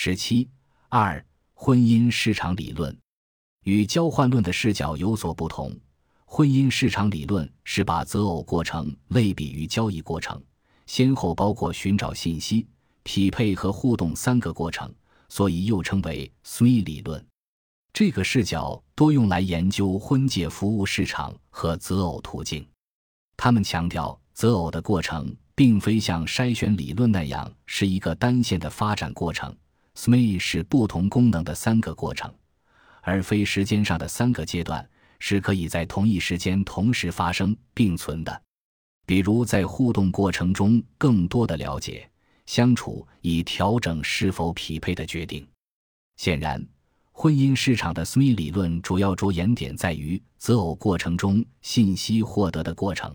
十七二婚姻市场理论与交换论的视角有所不同。婚姻市场理论是把择偶过程类比于交易过程，先后包括寻找信息、匹配和互动三个过程，所以又称为 SWE 理论。这个视角多用来研究婚介服务市场和择偶途径。他们强调，择偶的过程并非像筛选理论那样是一个单线的发展过程，SME 是不同功能的三个过程，而非时间上的三个阶段，是可以在同一时间同时发生并存的。比如，在互动过程中，更多的了解、相处，以调整是否匹配的决定。显然。婚姻市场的 SME 理论主要着眼点在于择偶过程中信息获得的过程。